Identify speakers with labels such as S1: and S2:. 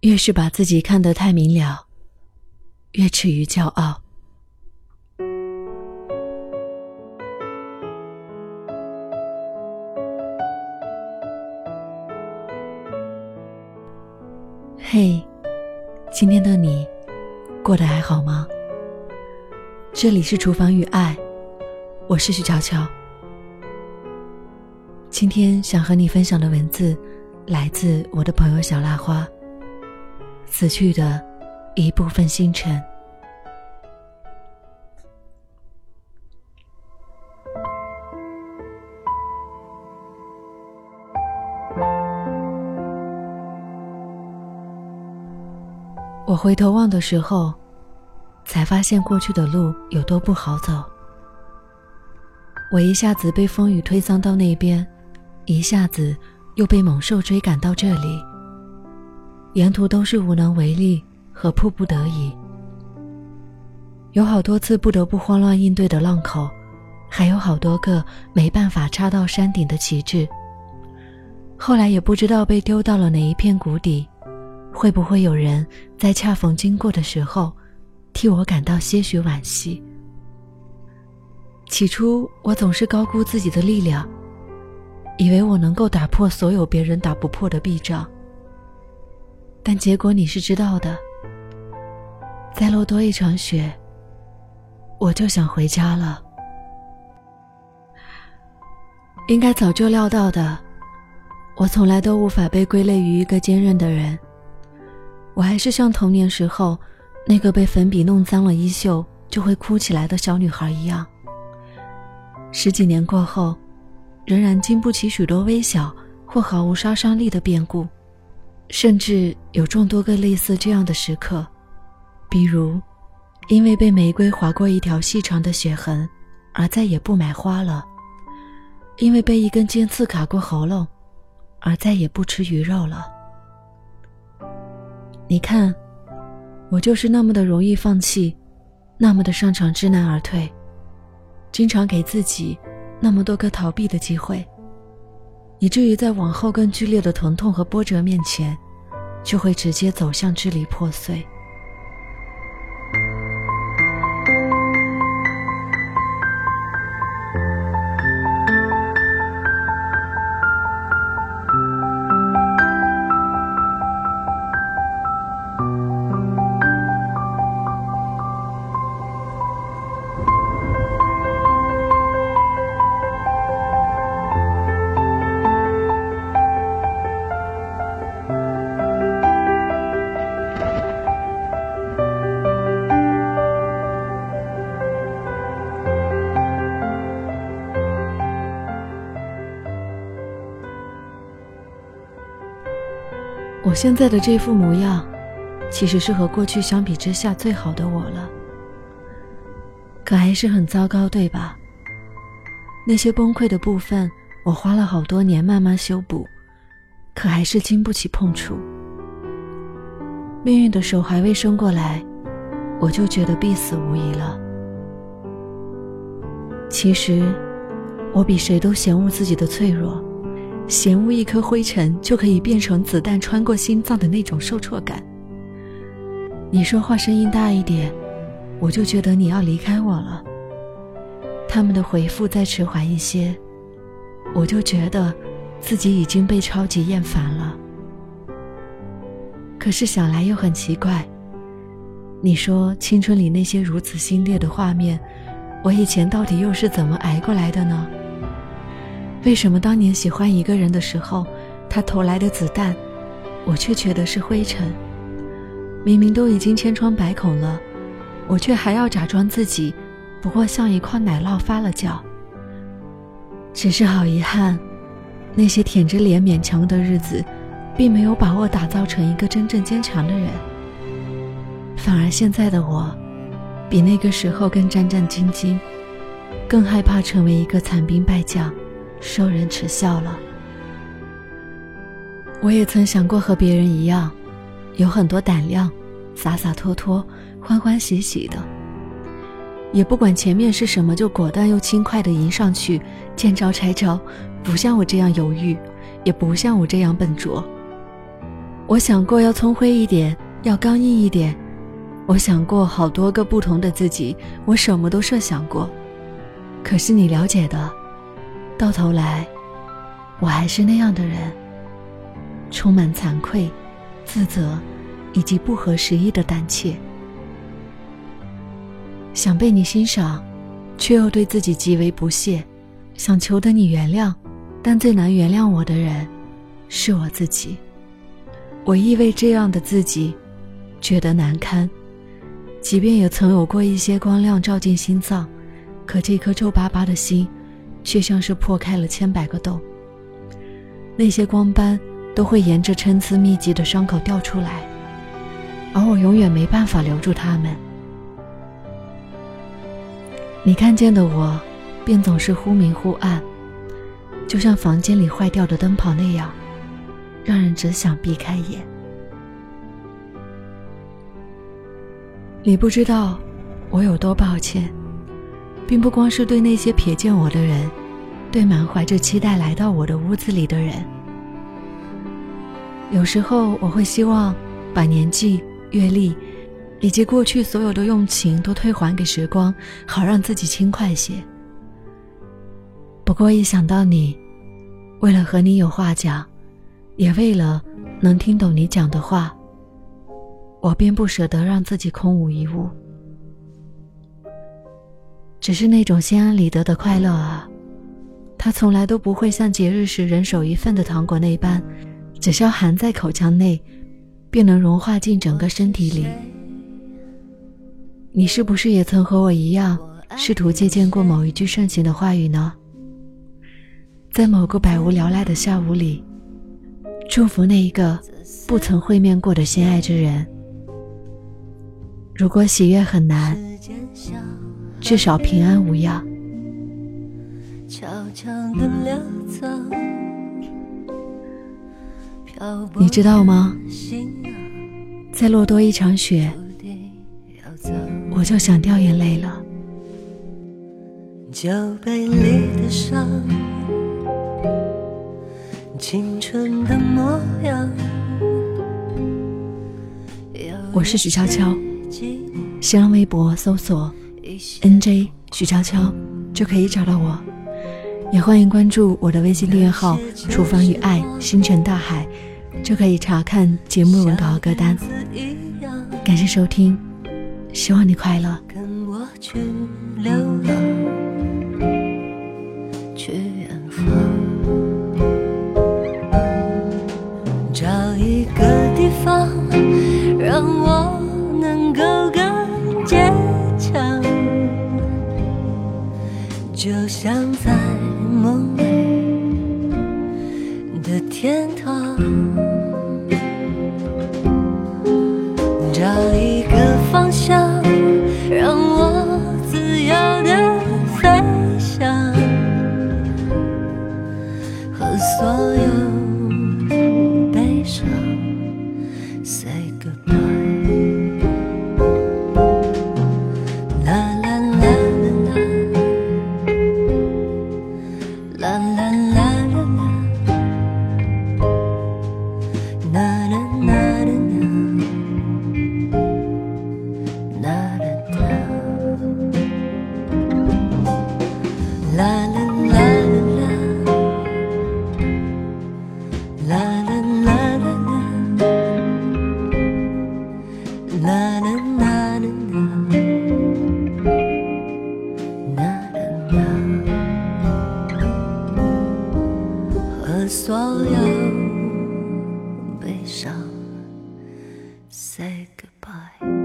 S1: 越是把自己看得太明了，越耻于骄傲。嘿，今天的你过得还好吗？这里是厨房与爱，我是徐乔乔。今天想和你分享的文字，来自我的朋友小蜡花。死去的一部分星辰。我回头望的时候，才发现过去的路有多不好走。我一下子被风雨推搡到那边，一下子又被猛兽追赶到这里。沿途都是无能为力和迫不得已，有好多次不得不慌乱应对的浪口，还有好多个没办法插到山顶的旗帜。后来也不知道被丢到了哪一片谷底，会不会有人在恰逢经过的时候，替我感到些许惋惜？起初我总是高估自己的力量，以为我能够打破所有别人打不破的壁障。但结果你是知道的，再落多一场雪，我就想回家了。应该早就料到的，我从来都无法被归类于一个坚韧的人。我还是像童年时候那个被粉笔弄脏了衣袖就会哭起来的小女孩一样。十几年过后，仍然经不起许多微小或毫无杀伤力的变故。甚至有众多个类似这样的时刻，比如，因为被玫瑰划过一条细长的血痕，而再也不买花了；因为被一根尖刺卡过喉咙，而再也不吃鱼肉了。你看，我就是那么的容易放弃，那么的擅长知难而退，经常给自己那么多个逃避的机会。以至于在往后更剧烈的疼痛和波折面前，就会直接走向支离破碎。现在的这副模样，其实是和过去相比之下最好的我了。可还是很糟糕，对吧？那些崩溃的部分，我花了好多年慢慢修补，可还是经不起碰触。命运的手还未伸过来，我就觉得必死无疑了。其实，我比谁都嫌恶自己的脆弱。嫌恶一颗灰尘就可以变成子弹穿过心脏的那种受挫感。你说话声音大一点，我就觉得你要离开我了。他们的回复再迟缓一些，我就觉得自己已经被超级厌烦了。可是想来又很奇怪，你说青春里那些如此心烈的画面，我以前到底又是怎么挨过来的呢？为什么当年喜欢一个人的时候，他投来的子弹，我却觉得是灰尘？明明都已经千疮百孔了，我却还要假装自己不过像一块奶酪发了酵。只是好遗憾，那些舔着脸勉强的日子，并没有把我打造成一个真正坚强的人。反而现在的我，比那个时候更战战兢兢，更害怕成为一个残兵败将。受人耻笑了。我也曾想过和别人一样，有很多胆量，洒洒脱脱，欢欢喜喜的，也不管前面是什么，就果断又轻快的迎上去，见招拆招，不像我这样犹豫，也不像我这样笨拙。我想过要聪慧一点，要刚硬一点。我想过好多个不同的自己，我什么都设想过。可是你了解的，到头来，我还是那样的人，充满惭愧、自责，以及不合时宜的胆怯。想被你欣赏，却又对自己极为不屑；想求得你原谅，但最难原谅我的人，是我自己。我亦为这样的自己，觉得难堪。即便也曾有过一些光亮照进心脏，可这颗皱巴巴的心，却像是破开了千百个洞。那些光斑都会沿着参差密集的伤口掉出来，而我永远没办法留住它们。你看见的我，便总是忽明忽暗，就像房间里坏掉的灯泡那样，让人只想避开眼。你不知道，我有多抱歉，并不光是对那些瞥见我的人，对满怀着期待来到我的屋子里的人。有时候我会希望把年纪、阅历，以及过去所有的用情都退还给时光，好让自己轻快些。不过一想到你，为了和你有话讲，也为了能听懂你讲的话。我便不舍得让自己空无一物，只是那种心安理得的快乐啊，它从来都不会像节日时人手一份的糖果那般，只需要含在口腔内，便能融化进整个身体里。你是不是也曾和我一样，试图借鉴过某一句盛行的话语呢？在某个百无聊赖的下午里，祝福那一个不曾会面过的心爱之人。如果喜悦很难，至少平安无恙。你知道吗？再落多一场雪，我就想掉眼泪了。酒杯里的伤，青春的模样。我是许悄悄。新浪微博搜索 “nj 许悄悄”就可以找到我，也欢迎关注我的微信订阅号“厨房与爱星辰大海”，就可以查看节目文稿和歌单。感谢收听，希望你快乐。找就像在梦里的天堂，啦啦啦，say goodbye。